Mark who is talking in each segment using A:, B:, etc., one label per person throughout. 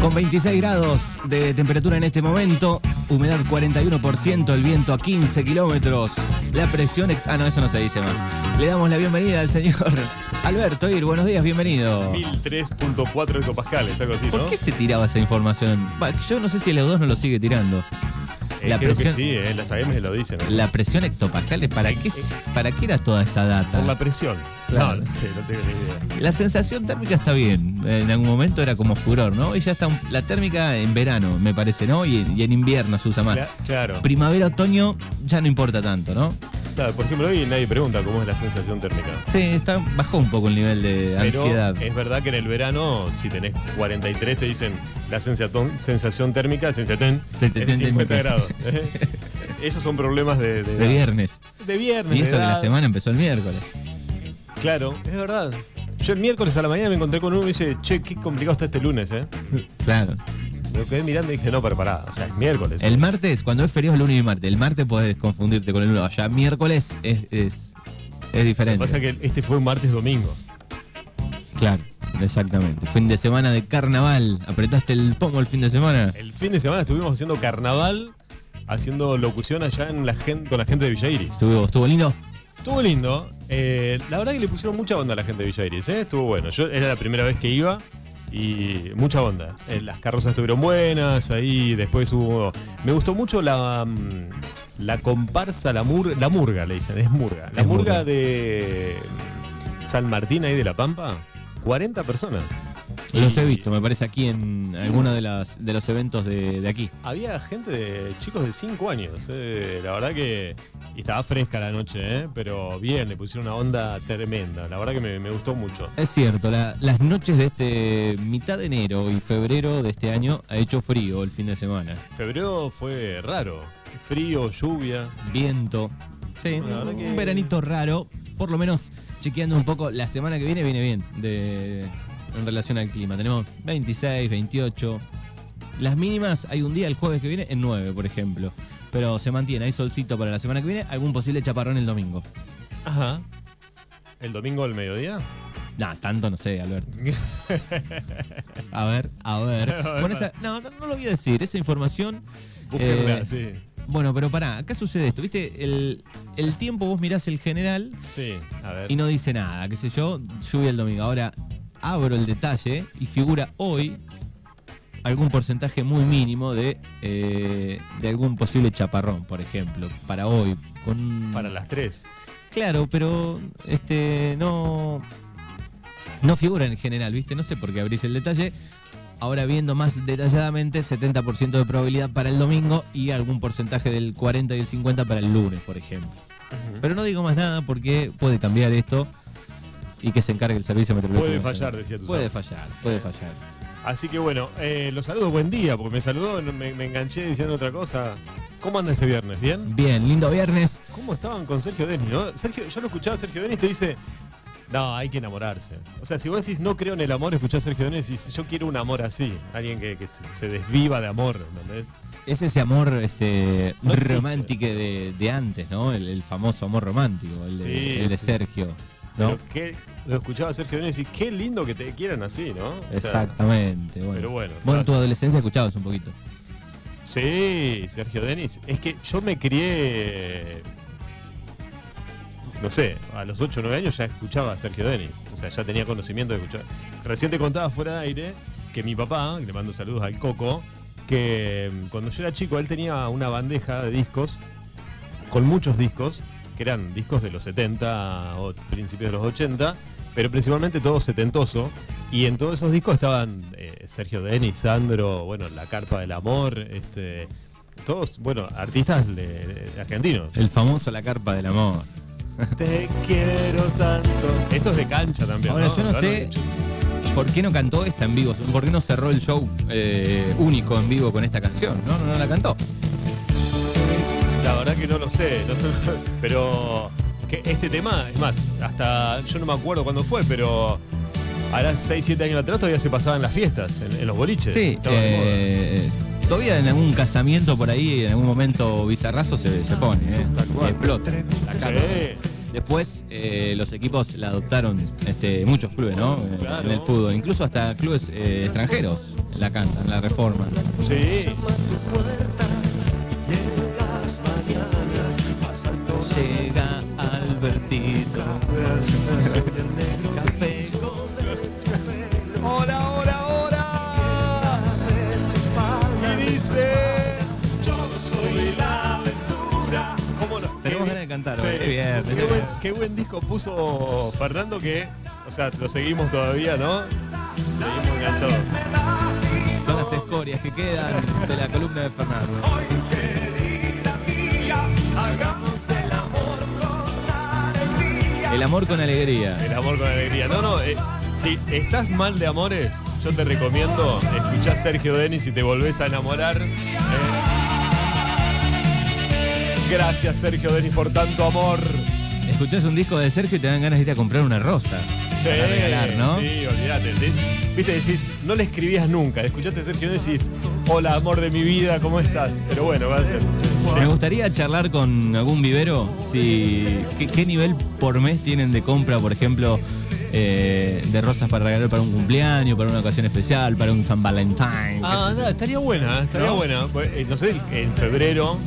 A: Con 26 grados de temperatura en este momento, humedad 41%, el viento a 15 kilómetros, la presión... Ah, no, eso no se dice más. Le damos la bienvenida al señor Alberto Ir. Buenos días, bienvenido.
B: 1003.4 hectopascales, algo así, ¿no?
A: ¿Por qué se tiraba esa información? Yo no sé si el EU2 no lo sigue tirando.
B: Eh,
A: la
B: creo
A: presión-
B: que sí, eh, las AMs lo dicen.
A: La presión hectopascales, ¿para qué, ¿para qué era toda esa data?
B: Por la presión.
A: Claro.
B: No, no sé, no tengo ni idea.
A: La sensación térmica está bien. En algún momento era como furor, ¿no? Y ya está un- la térmica en verano, me parece, ¿no? Y, y en invierno se usa más.
B: Cla- claro.
A: Primavera, otoño, ya no importa tanto, ¿no?
B: Claro, Por ejemplo, hoy nadie pregunta cómo es la sensación térmica.
A: Sí, está, bajó un poco el nivel de
B: Pero
A: ansiedad.
B: es verdad que en el verano, si tenés 43, te dicen la sensación, sensación térmica, es de
A: te-
B: 50
A: te-
B: grados. ¿eh? Esos son problemas de, de,
A: De viernes.
B: De viernes.
A: Y
B: de
A: eso que la semana empezó el miércoles.
B: Claro, es verdad. Yo el miércoles a la mañana me encontré con uno y me dice, che, qué complicado está este lunes, ¿eh?
A: Claro.
B: Lo quedé mirando y dije, no, pero pará, o sea, es miércoles.
A: El martes, cuando es feriado, es lunes y martes. El martes podés confundirte con el lunes. Ya miércoles es, es, es
B: Lo que
A: diferente.
B: pasa es que este fue un martes domingo.
A: Claro, exactamente. Fin de semana de carnaval. ¿Apretaste el pomo el fin de semana?
B: El fin de semana estuvimos haciendo carnaval, haciendo locución allá en la gente, con la gente de Villa Iris.
A: ¿Estuvo, estuvo lindo?
B: Estuvo lindo. eh, la verdad que le pusieron mucha onda a la gente de Villa Iris, ¿eh? Estuvo bueno. Yo era la primera vez que iba y mucha onda. Eh, las carrozas estuvieron buenas, ahí después hubo... Me gustó mucho la, mm, la comparsa, la, mur, la murga, le dicen, es murga. La
A: Es
B: murga,
A: murga.
B: de San Martín ahí de La Pampa, 40 personas.
A: Los he visto, me parece, aquí en
B: Sí.
A: alguno de, las, de los eventos de, de aquí.
B: Había gente de chicos de 5 años. eh, La verdad que y estaba fresca la noche, eh, pero bien, le pusieron una onda tremenda. La verdad que me, me gustó mucho.
A: Es cierto, la- las noches de este mitad de enero y febrero de este año ha hecho frío el fin de semana.
B: Febrero fue raro. Frío, lluvia.
A: Viento. Sí, un
B: que-
A: veranito raro. Por lo menos chequeando un poco, la semana que viene viene bien de, en relación al clima. Tenemos 26, 28. Las mínimas hay un día el jueves que viene en 9, por ejemplo. Pero se mantiene, hay solcito para la semana que viene, algún posible chaparrón el domingo.
B: Ajá. ¿El domingo al mediodía?
A: Nah, tanto no sé, Alberto. A ver, a ver. Con esa- no, no, no lo voy a decir. Esa información. Eh,
B: sí.
A: Bueno, pero pará, acá sucede esto. ¿Viste? El, el tiempo vos mirás el general
B: Sí, a ver.
A: y no dice nada. Qué sé yo, lluvia el domingo. Ahora abro el detalle y figura hoy algún porcentaje muy mínimo de, eh, de algún posible chaparrón, por ejemplo. Para hoy. Con,
B: Para las 3.
A: Claro, pero este no no figura en general, ¿viste? No sé por qué abrís el detalle. Ahora viendo más detalladamente, 70% de probabilidad para el domingo y algún porcentaje del 40 y el 50 para el lunes, por ejemplo. Pero no digo más nada porque puede cambiar esto y que se encargue el servicio meteorológico.
B: Puede fallar, decía tu
A: Puede fallar, puede fallar.
B: Así que bueno, eh, los saludo, buen día, porque me saludó, me, me enganché diciendo otra cosa. ¿Cómo anda ese viernes? ¿Bien?
A: Bien, lindo viernes.
B: ¿Cómo estaban con Sergio Denis, no? Sergio, yo lo escuchaba a Sergio Denis te dice, no, hay que enamorarse. O sea, si vos decís no creo en el amor, escuchás a Sergio Denis y decís, yo quiero un amor así. Alguien que, que se, se desviva de amor, ¿entendés?
A: Es ese amor este,
B: No
A: romántico de, de antes, ¿no? El, el famoso amor romántico, el de,
B: Sí,
A: el de
B: sí.
A: Sergio. ¿no?
B: Pero qué, lo escuchaba Sergio Denis y qué lindo que te quieran así, ¿no? O sea,
A: Exactamente. Bueno.
B: pero bueno.
A: Vos en tu adolescencia escuchabas un poquito.
B: Sí, Sergio Denis. Es que yo me crié. No sé, a los 8 o 9 años ya escuchaba a Sergio Denis. O sea, ya tenía conocimiento de escuchar. Recién contaba fuera de aire que mi papá, le mando saludos al Coco, que mm, cuando yo era chico él tenía una bandeja de discos con muchos discos, que eran discos de los 70 o principios de los 80, pero principalmente todo setentoso. Y en todos esos discos estaban eh, Sergio Denis, Sandro, bueno, La Carpa del Amor, este, todos, bueno, artistas de argentinos.
A: El famoso La Carpa del Amor.
B: Te quiero tanto. Esto es de cancha también.
A: Ahora,
B: ¿no?
A: yo no sé por qué no cantó esta en vivo. ¿Por qué no cerró el show eh, único en vivo con esta canción? No, no, no la cantó.
B: La verdad que no lo sé, no- pero que este tema, es más, hasta yo no me acuerdo cuándo fue, pero hará 6, 7 años atrás todavía se pasaba en las fiestas, en, en los boliches.
A: Sí, eh, todavía en algún casamiento por ahí, en algún momento bizarrazo se, se pone, ¿eh?
B: Tal cual.
A: Y explota. La carpa.
B: Sí.
A: Después eh, los equipos la adoptaron este, muchos clubes, ¿no? Eh,
B: Claro.
A: En el fútbol, incluso hasta clubes eh, extranjeros la cantan, la reforma.
B: Sí.
A: Llega Albertito. Café bien.
B: Qué buen, qué buen disco puso Fernando que, o sea, lo seguimos todavía, ¿no? Seguimos enganchados.
A: Son las escorias que quedan de la columna de Fernando. El amor con alegría.
B: El amor con alegría. No, no, eh, si estás mal de amores, yo te recomiendo escuchar Sergio Denis y te volvés a enamorar. eh. Gracias, Sergio Denis, por tanto amor.
A: Escuchás un disco de Sergio y te dan ganas de ir a comprar una rosa.
B: Sí,
A: Para regalar, ¿no?
B: Sí, olvídate. Te- Viste, decís, no le escribías nunca. Escuchaste a Sergio Denis y decís, hola, amor de mi vida, ¿cómo estás? Pero bueno, va a ser.
A: Me gustaría charlar con algún vivero si qué, qué nivel por mes tienen de compra, por ejemplo, eh, de rosas para regalar para un cumpleaños, para una ocasión especial, para un San Valentín.
B: Ah, no, estaría buena, estaría
A: ¿No?
B: buena. Pues, eh, No sé, en febrero,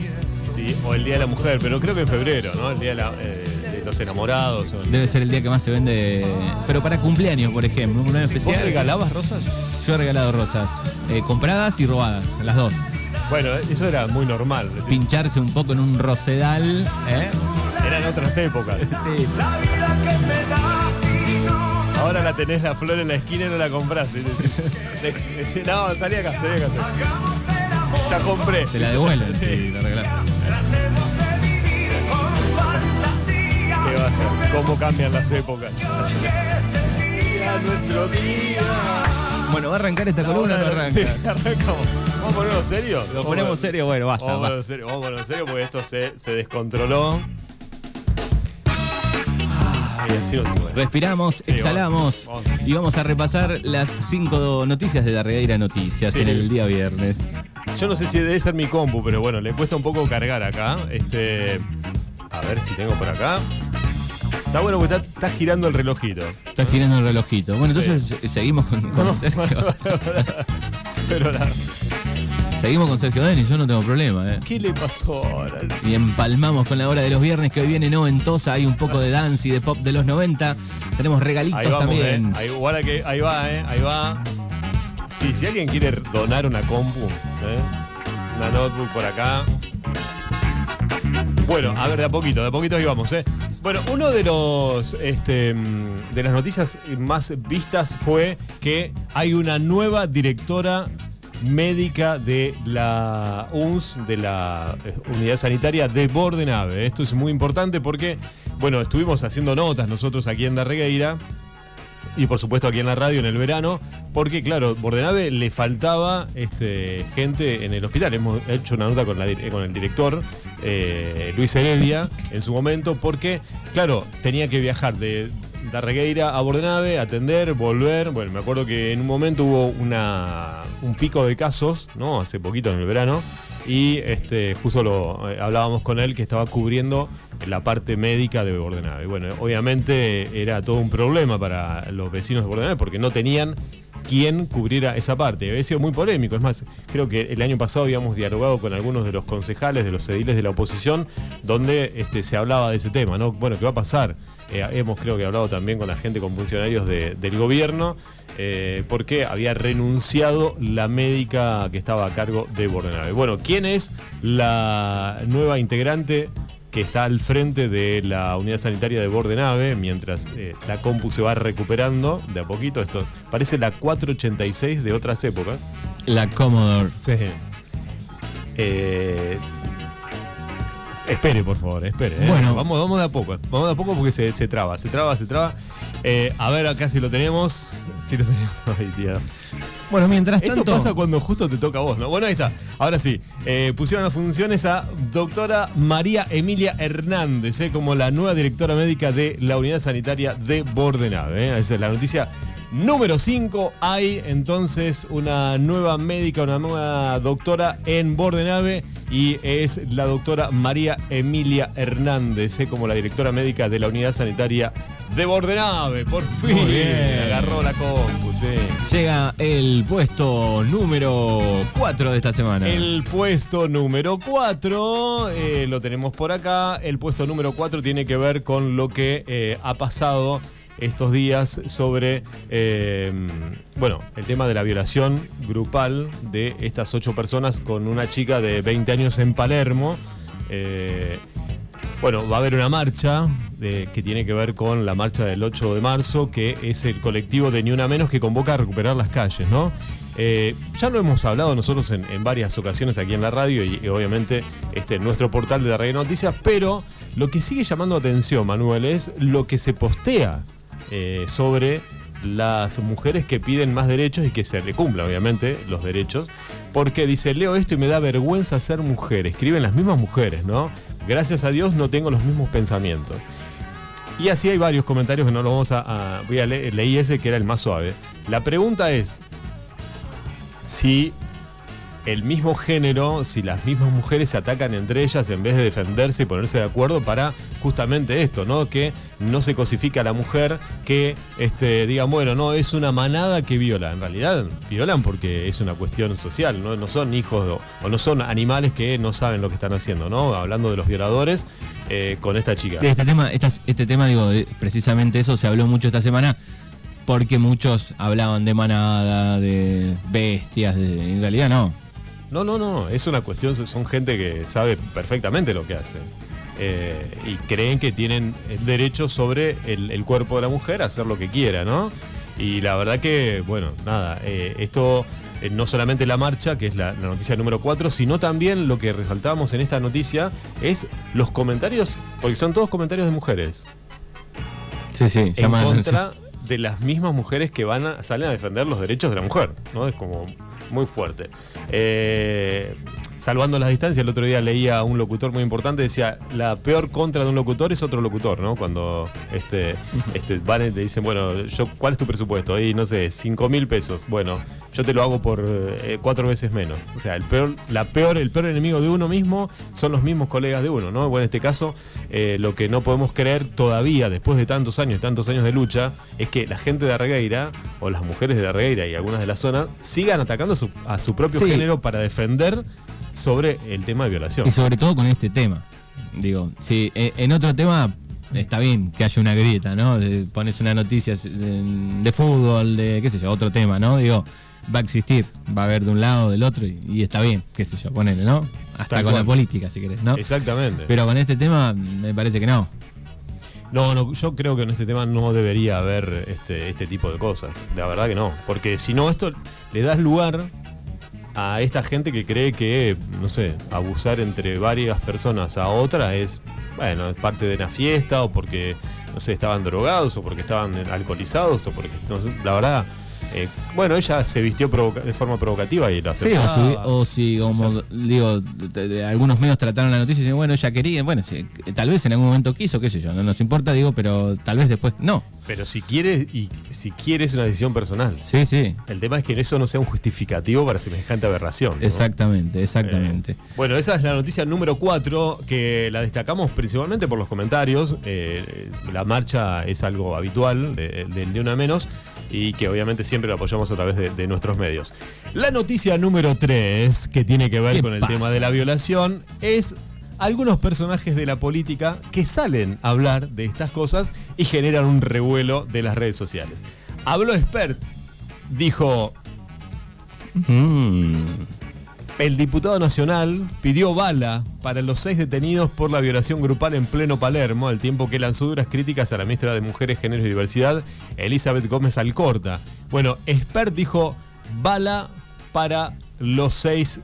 B: sí, o el Día de la Mujer, pero creo que en febrero, ¿no? El Día de, la- eh, de los enamorados. o-
A: Debe ser el día que más se vende. Pero para cumpleaños, por ejemplo, un cumpleaños
B: ¿Vos
A: especial.
B: regalabas rosas?
A: Yo he regalado rosas, eh, compradas y robadas, las dos.
B: Bueno, eso era muy normal.
A: Pincharse un poco en un rosedal. ¿eh?
B: Eran otras épocas.
A: Sí.
B: Ahora la tenés la flor en la esquina y no la decís, no, salí acá, salí acá. Compré.
A: Te la devuelven si la regalas.
B: ¿Qué va a ser? ¿Cómo cambian las épocas? nuestro día.
A: Bueno, ¿va a arrancar esta columna o no arranca?
B: Sí, arrancamos. ¿Vamos a ponerlo serio?
A: Lo ponemos serio, bueno, basta.
B: Vamos a ponerlo serio, vamos a ponerlo serio porque esto se, se descontroló.
A: Respiramos,
B: Sí,
A: exhalamos
B: vamos, vamos.
A: y vamos a repasar las cinco noticias de Darreira Noticias
B: Sí.
A: en el día viernes.
B: Yo no sé si debe ser mi compu, pero bueno, le cuesta un poco cargar acá. Este. A ver si tengo por acá. Está bueno porque está, está girando el relojito.
A: Está girando el relojito. Bueno, entonces eh, seguimos con, con
B: No,
A: Sergio.
B: Pero la-
A: Seguimos con Sergio Denis, yo no tengo problema. ¿eh?
B: ¿qué le pasó ahora?
A: Y empalmamos con la hora de los viernes que hoy viene noventosa. Hay un poco de dance y de pop de los 90. Tenemos regalitos
B: Ahí vamos,
A: también.
B: eh. Ahí, que ahí va, eh. Ahí va. Sí, si alguien quiere donar una compu, eh, una notebook por acá. Bueno, a ver, de a poquito, de a poquito ahí vamos, eh. Bueno, uno de los este, mm, de las noticias más vistas fue que hay una nueva directora médica de la UNS, de la eh, Unidad Sanitaria de Bordenave. Esto es muy importante porque, bueno, estuvimos haciendo notas nosotros aquí en Darregueira y por supuesto aquí en la radio en el verano, porque claro, Bordenave le faltaba este, gente en el hospital. Hemos hecho una nota con, el director eh, Luis Heredia en su momento, porque claro, tenía que viajar de Darregueira a Bordenave, atender, volver. Bueno, me acuerdo que en un momento hubo una, un pico de casos, ¿no? Hace poquito en el verano. Y este, justo lo eh, hablábamos con él que estaba cubriendo la parte médica de Bordenave. Bueno, obviamente era todo un problema para los vecinos de Bordenave porque no tenían quien cubriera esa parte. Había sido muy polémico. Es más, creo que el año pasado habíamos dialogado con algunos de los concejales, de los ediles de la oposición, donde este, se hablaba de ese tema, ¿no? Bueno, ¿qué va a pasar? Eh, hemos creo que hablado también con la gente, con funcionarios de- del gobierno, eh, porque había renunciado la médica que estaba a cargo de Bordenave. Bueno, ¿quién es la nueva integrante que está al frente de la unidad sanitaria de Bordenave, mientras eh, la compu se va recuperando de a poquito? Esto parece la 486 de otras épocas.
A: La Commodore.
B: Sí. Eh, espere, por favor, espere. ¿eh?
A: Bueno.
B: Vamos, vamos de a poco. Vamos de a poco porque se, se traba, se traba, se traba. A ver acá si lo tenemos. Si lo tenemos. Ay.
A: Bueno, mientras
B: Esto
A: tanto.
B: pasa cuando justo te toca a vos, ¿no? Bueno, ahí está. Ahora sí. Eh, pusieron las funciones a doctora María Emilia Hernández, eh, como la nueva directora médica de la unidad sanitaria de Bordenave. eh. Esa es la noticia número 5 hay entonces una nueva médica, una nueva doctora en Bordenave y es la doctora María Emilia Hernández, eh, como la directora médica de la unidad sanitaria de Bordenave. Por fin
A: Muy bien.
B: agarró la compu, sí.
A: Llega el puesto número 4 de esta semana.
B: El puesto número 4 lo tenemos por acá. El puesto número 4 tiene que ver con lo que eh, ha pasado estos días sobre, eh, bueno, el tema de la violación grupal de estas ocho personas con una chica de 20 años en Palermo. Eh, bueno, va a haber una marcha que tiene que ver con la marcha del 8 de marzo, que es el colectivo de Ni Una Menos que convoca a recuperar las calles, ¿no? Eh, ya lo hemos hablado nosotros en, varias ocasiones aquí en la radio y, obviamente este, nuestro portal de la Radio Noticias, pero lo que sigue llamando atención, Manuel, es lo que se postea eh, sobre las mujeres que piden más derechos y que se le cumplan, obviamente, los derechos. Porque dice, leo esto y me da vergüenza ser mujer. Escriben las mismas mujeres, ¿no? Gracias a Dios no tengo los mismos pensamientos. Y así hay varios comentarios que no los vamos a... a- voy a leer, leí ese que era el más suave. La pregunta es si el mismo género, si las mismas mujeres se atacan entre ellas en vez de defenderse y ponerse de acuerdo para justamente esto, ¿no? Que no se cosifica a la mujer, que este, digan, bueno, no, es una manada que viola. En realidad violan porque es una cuestión social, ¿no? No son hijos o, no son animales que no saben lo que están haciendo, ¿no? Hablando de los violadores eh, con esta chica.
A: Este tema, este tema, digo, eh, precisamente eso se habló mucho esta semana porque muchos hablaban de manada, de bestias, de- en realidad no.
B: No, no, no, es una cuestión, son gente que sabe perfectamente lo que hace. Eh, y creen que tienen el derecho sobre el, el cuerpo de la mujer a hacer lo que quiera, ¿no? Y la verdad que, bueno, nada, eh, esto eh, no solamente la marcha, que es la, la noticia número 4, sino también lo que resaltábamos en esta noticia es los comentarios, porque son todos comentarios de mujeres,
A: Sí, sí,
B: en contra de las mismas mujeres que van a, salen a defender los derechos de la mujer, ¿no? Es como muy fuerte. Eh, salvando las distancias, el otro día leía a un locutor muy importante, decía, la peor contra de un locutor es otro locutor, ¿no? Cuando este, este, van y te dicen, bueno, yo, ¿cuál es tu presupuesto? Y no sé, 5 mil pesos. Bueno, yo te lo hago por eh, cuatro veces menos. O sea, el peor, la peor, el peor enemigo de uno mismo son los mismos colegas de uno, ¿no? Bueno, en este caso, eh, lo que no podemos creer todavía, después de tantos años, tantos años de lucha, es que la gente de Arregueira, o las mujeres de Arregueira y algunas de la zona, sigan atacando a su, a su propio
A: Sí.
B: género para defender sobre el tema de violación.
A: Y sobre todo con este tema. Digo, si eh, en otro tema está bien que haya una grieta, ¿no? De- pones una noticia de, de fútbol, de qué sé yo, otro tema, ¿no? Digo, va a existir, va a haber de un lado, del otro, y, y está bien, qué sé yo, ponele, ¿no? Hasta
B: Tal
A: con
B: cual.
A: la política, si querés, ¿no?
B: Exactamente.
A: Pero con este tema me parece que no.
B: No, no, yo creo que en este tema no debería haber este, este tipo de cosas. La verdad que no. Porque si no, esto le das lugar a esta gente que cree que, no sé, abusar entre varias personas a otra es, bueno, es parte de una fiesta o porque, no sé, estaban drogados o porque estaban alcoholizados o porque, no sé, la verdad, eh, bueno, ella se vistió de forma provocativa y lo
A: Sí, o si, o si, como digo, de- de- algunos medios trataron la noticia y dicen, bueno, ella quería, bueno, sí, tal vez en algún momento quiso, qué sé yo, no nos importa, digo, pero tal vez después no.
B: Pero si quiere, y si quiere es una decisión personal.
A: Sí, sí,
B: El tema es que eso no sea un justificativo para semejante aberración. ¿no?
A: exactamente, exactamente.
B: Eh, bueno, esa es la noticia número 4 que la destacamos principalmente por los comentarios. Eh, la marcha es algo habitual de- del de una menos y que obviamente siempre lo apoyamos a través de, de nuestros medios. La noticia número 3 que tiene que ver
A: ¿Qué
B: con el
A: pasa?
B: tema de la violación es algunos personajes de la política que salen a hablar de estas cosas y generan un revuelo de las redes sociales. Habló Expert, dijo
A: Mm.
B: El diputado nacional pidió bala para los seis detenidos por la violación grupal en pleno Palermo, al tiempo que lanzó duras críticas a la ministra de Mujeres, Género y Diversidad, Elizabeth Gómez Alcorta. Bueno, Expert dijo bala para los seis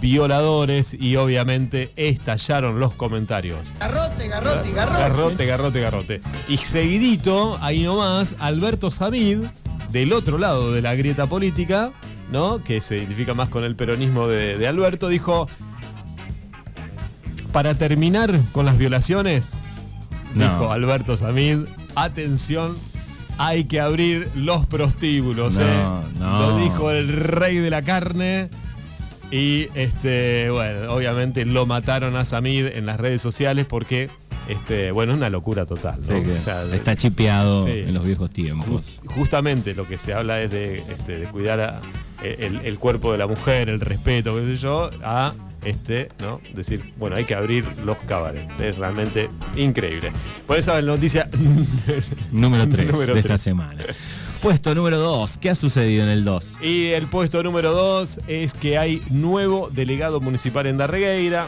B: violadores y obviamente estallaron los comentarios.
C: Garrote, garrote, garrote.
B: Garrote, garrote, garrote. Y seguidito, ahí nomás, Alberto Samid, del otro lado de la grieta política, ¿no? Que se identifica más con el peronismo de, de Alberto, dijo. Para terminar con las violaciones,
A: No.
B: dijo Alberto Samid, atención, hay que abrir los prostíbulos.
A: No,
B: ¿eh?
A: no.
B: Lo dijo el rey de la carne. Y este, bueno, obviamente lo mataron a Samid en las redes sociales porque, este, bueno, es una locura total. ¿no?
A: Sí, que
B: O sea,
A: está chipeado
B: sí.
A: en los viejos tiempos.
B: Just- justamente lo que se habla es de, este, de cuidar a- el, el cuerpo de la mujer, el respeto, qué sé yo, a este, ¿no? Decir, bueno, hay que abrir los cabarets. Es realmente increíble. Por eso la noticia
A: Número 3
B: Número
A: de esta semana. Puesto número 2. ¿Qué ha sucedido en el 2?
B: Y el puesto número 2 es que hay nuevo delegado municipal en Darregueira.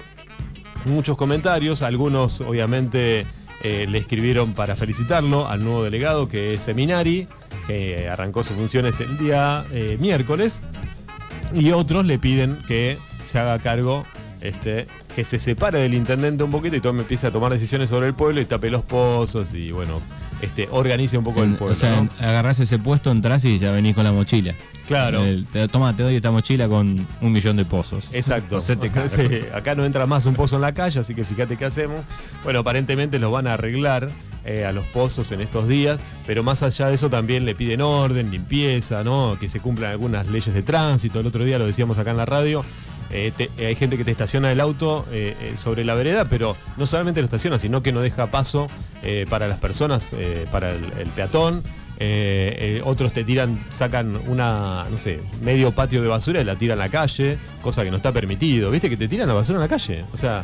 B: Muchos comentarios, algunos obviamente eh, le escribieron para felicitarlo al nuevo delegado que es Seminari, que arrancó sus funciones el día eh, miércoles. Y otros le piden que se haga cargo, este, que se separe del intendente un poquito y tome, empiece a tomar decisiones sobre el pueblo y tape los pozos y bueno, este, organice un poco el pueblo.
A: o sea,
B: ¿no?
A: agarrás ese puesto, entras y ya venís con la mochila.
B: Claro.
A: El- te, toma, te doy esta mochila con un millón de pozos.
B: Exacto. Sí, acá no entra más un pozo en la calle, así que fíjate qué hacemos. Bueno, aparentemente los van a arreglar eh, a los pozos en estos días, pero más allá de eso también le piden orden, limpieza, ¿no? Que se cumplan algunas leyes de tránsito. El otro día lo decíamos acá en la radio. Eh, eh, hay gente que te estaciona el auto eh, sobre la vereda, pero no solamente lo estaciona, sino que no deja paso para las personas, para el, peatón. Otros te tiran, sacan una, no sé, medio patio de basura y la tiran a la calle, cosa que no está permitido. ¿Viste que te tiran la basura en la calle? O sea,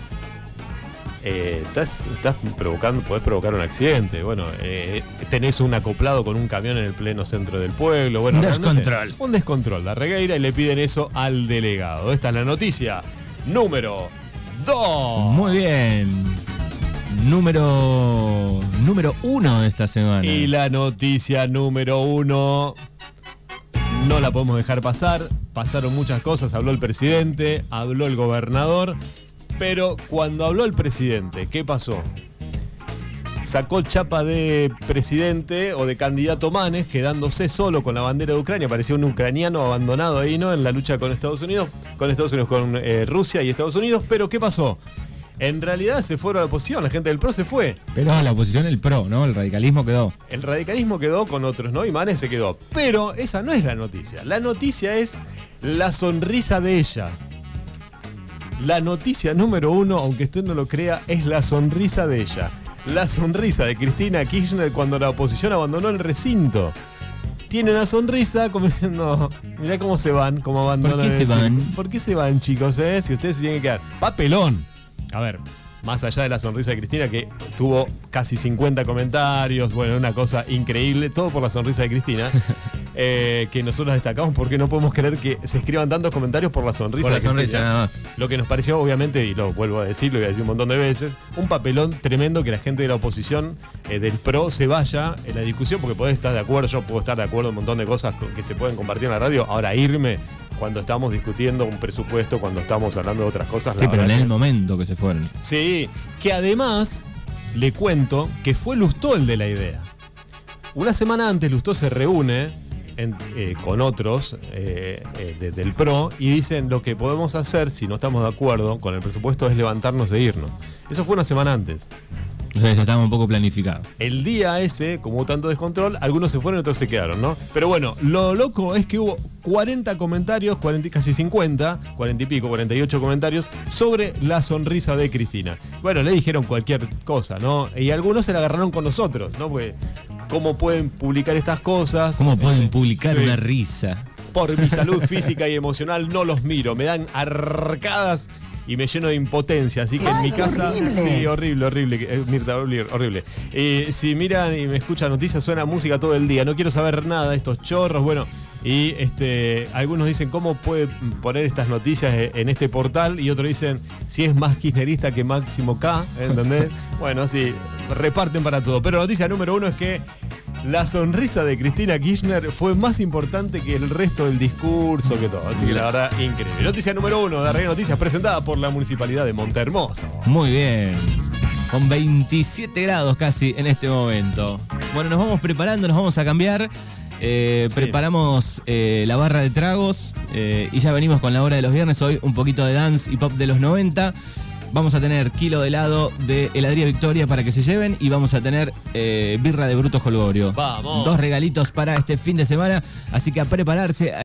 B: eh, estás, estás provocando, podés provocar un accidente. Bueno, eh, tenés un acoplado con un camión en el pleno centro del pueblo. Bueno,
A: Un descontrol.
B: Un descontrol, la regueira, y le piden eso al delegado. Esta es la noticia número 2.
A: Muy bien. Número. Número uno de esta semana.
B: Y la noticia número uno no la podemos dejar pasar. Pasaron muchas cosas, habló el presidente, habló el gobernador, pero cuando habló el presidente, ¿qué pasó? Sacó chapa de presidente o de candidato Manes, quedándose solo con la bandera de Ucrania. Parecía un ucraniano abandonado ahí, ¿no? En la lucha con Estados Unidos, con Estados Unidos, con eh, Rusia y Estados Unidos. Pero ¿qué pasó? En realidad se fueron a la oposición, la gente del PRO se fue.
A: Pero la oposición, el pro, ¿no? El radicalismo quedó.
B: El radicalismo quedó con otros, ¿no? Y Manes se quedó. Pero esa no es la noticia. La noticia es la sonrisa de ella. La noticia número uno, aunque usted no lo crea, es la sonrisa de ella. La sonrisa de Cristina Kirchner cuando la oposición abandonó el recinto. Tiene una sonrisa como diciendo, mirá cómo se van, cómo abandonan.
A: ¿Por qué se van?
B: ¿Por qué se van, chicos? eh? Si ustedes se tienen que quedar. Papelón. A ver, más allá de la sonrisa de Cristina, que tuvo casi 50 comentarios, bueno, una cosa increíble, todo por la sonrisa de Cristina, eh, que nosotros destacamos porque no podemos creer que se escriban tantos comentarios por la sonrisa
A: Por la sonrisa nada más.
B: Lo que nos pareció, obviamente, y lo vuelvo a decir, lo voy a decir un montón de veces, un papelón tremendo que la gente de la oposición eh, del PRO se vaya en la discusión, porque podés estar de acuerdo, yo puedo estar de acuerdo en un montón de cosas co- que se pueden compartir en la radio. Ahora, irme cuando estamos discutiendo un presupuesto, cuando estamos hablando de otras cosas.
A: Sí, pero en el
B: que-
A: momento que se fueron.
B: Sí, que además le cuento que fue Lustó el de la idea. Una semana antes Lustó se reúne en- eh, con otros eh, eh, de- del PRO y dicen lo que podemos hacer si no estamos de acuerdo con el presupuesto es levantarnos e irnos. Eso fue una semana antes.
A: O sea, ya estaba un poco planificado.
B: El día ese, como hubo tanto descontrol, algunos se fueron y otros se quedaron, ¿no? Pero bueno, lo loco es que hubo 40 comentarios, 40, y casi 50, 40 y pico, 48 comentarios sobre la sonrisa de Cristina. Bueno, le dijeron cualquier cosa, ¿no? Y algunos se la agarraron con nosotros, ¿no? Porque, ¿cómo pueden publicar estas cosas?
A: ¿Cómo pueden publicar
B: sí.
A: una risa?
B: Por mi salud física y emocional no los miro, me dan arcadas y me lleno de impotencia. Así que en mi casa. Sí, horrible, horrible. eh, Mirta, horrible. horrible. Eh, si miran y me escuchan noticias, suena música todo el día. No quiero saber nada de estos chorros. Bueno, y este, algunos dicen cómo puede poner estas noticias eh, en este portal y otros dicen si es más kirchnerista que Máximo K, ¿entendés? bueno, sí, reparten para todo. Pero noticia número uno es que la sonrisa de Cristina Kirchner fue más importante que el resto del discurso, que todo. Así que la verdad, increíble. Noticia número uno de Red Noticias presentada por la Municipalidad de Montehermoso.
A: Muy bien. Con 27 grados casi en este momento. Bueno, nos vamos preparando, nos vamos a cambiar. Eh,
B: Sí.
A: Preparamos eh, la barra de tragos eh, y ya venimos con la hora de los viernes. Hoy un poquito de dance y pop de los 90. Vamos a tener kilo de helado de heladería Victoria para que se lleven y vamos a tener birra de Bruto Holgorio.
B: Vamos.
A: Dos regalitos para este fin de semana, así que a prepararse.